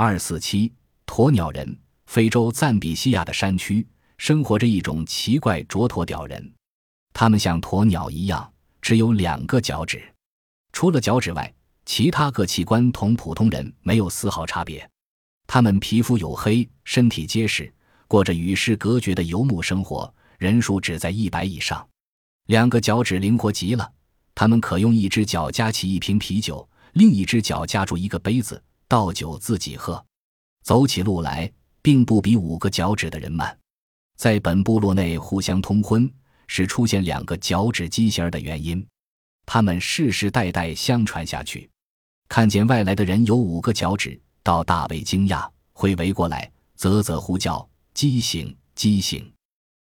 二四七鸵鸟人，非洲赞比西亚的山区生活着一种奇怪卓驼屌人，他们像鸵鸟一样，只有两个脚趾，除了脚趾外，其他各器官同普通人没有丝毫差别。他们皮肤黝黑，身体结实，过着与世隔绝的游牧生活，人数只在一百以上。两个脚趾灵活极了，他们可用一只脚夹起一瓶啤酒，另一只脚夹住一个杯子倒酒自己喝。走起路来并不比五个脚趾的人慢。在本部落内互相通婚是出现两个脚趾畸形儿的原因，他们世世代代相传下去。看见外来的人有五个脚趾。到大为惊讶，会围过来，啧啧呼叫：“畸形，畸形！”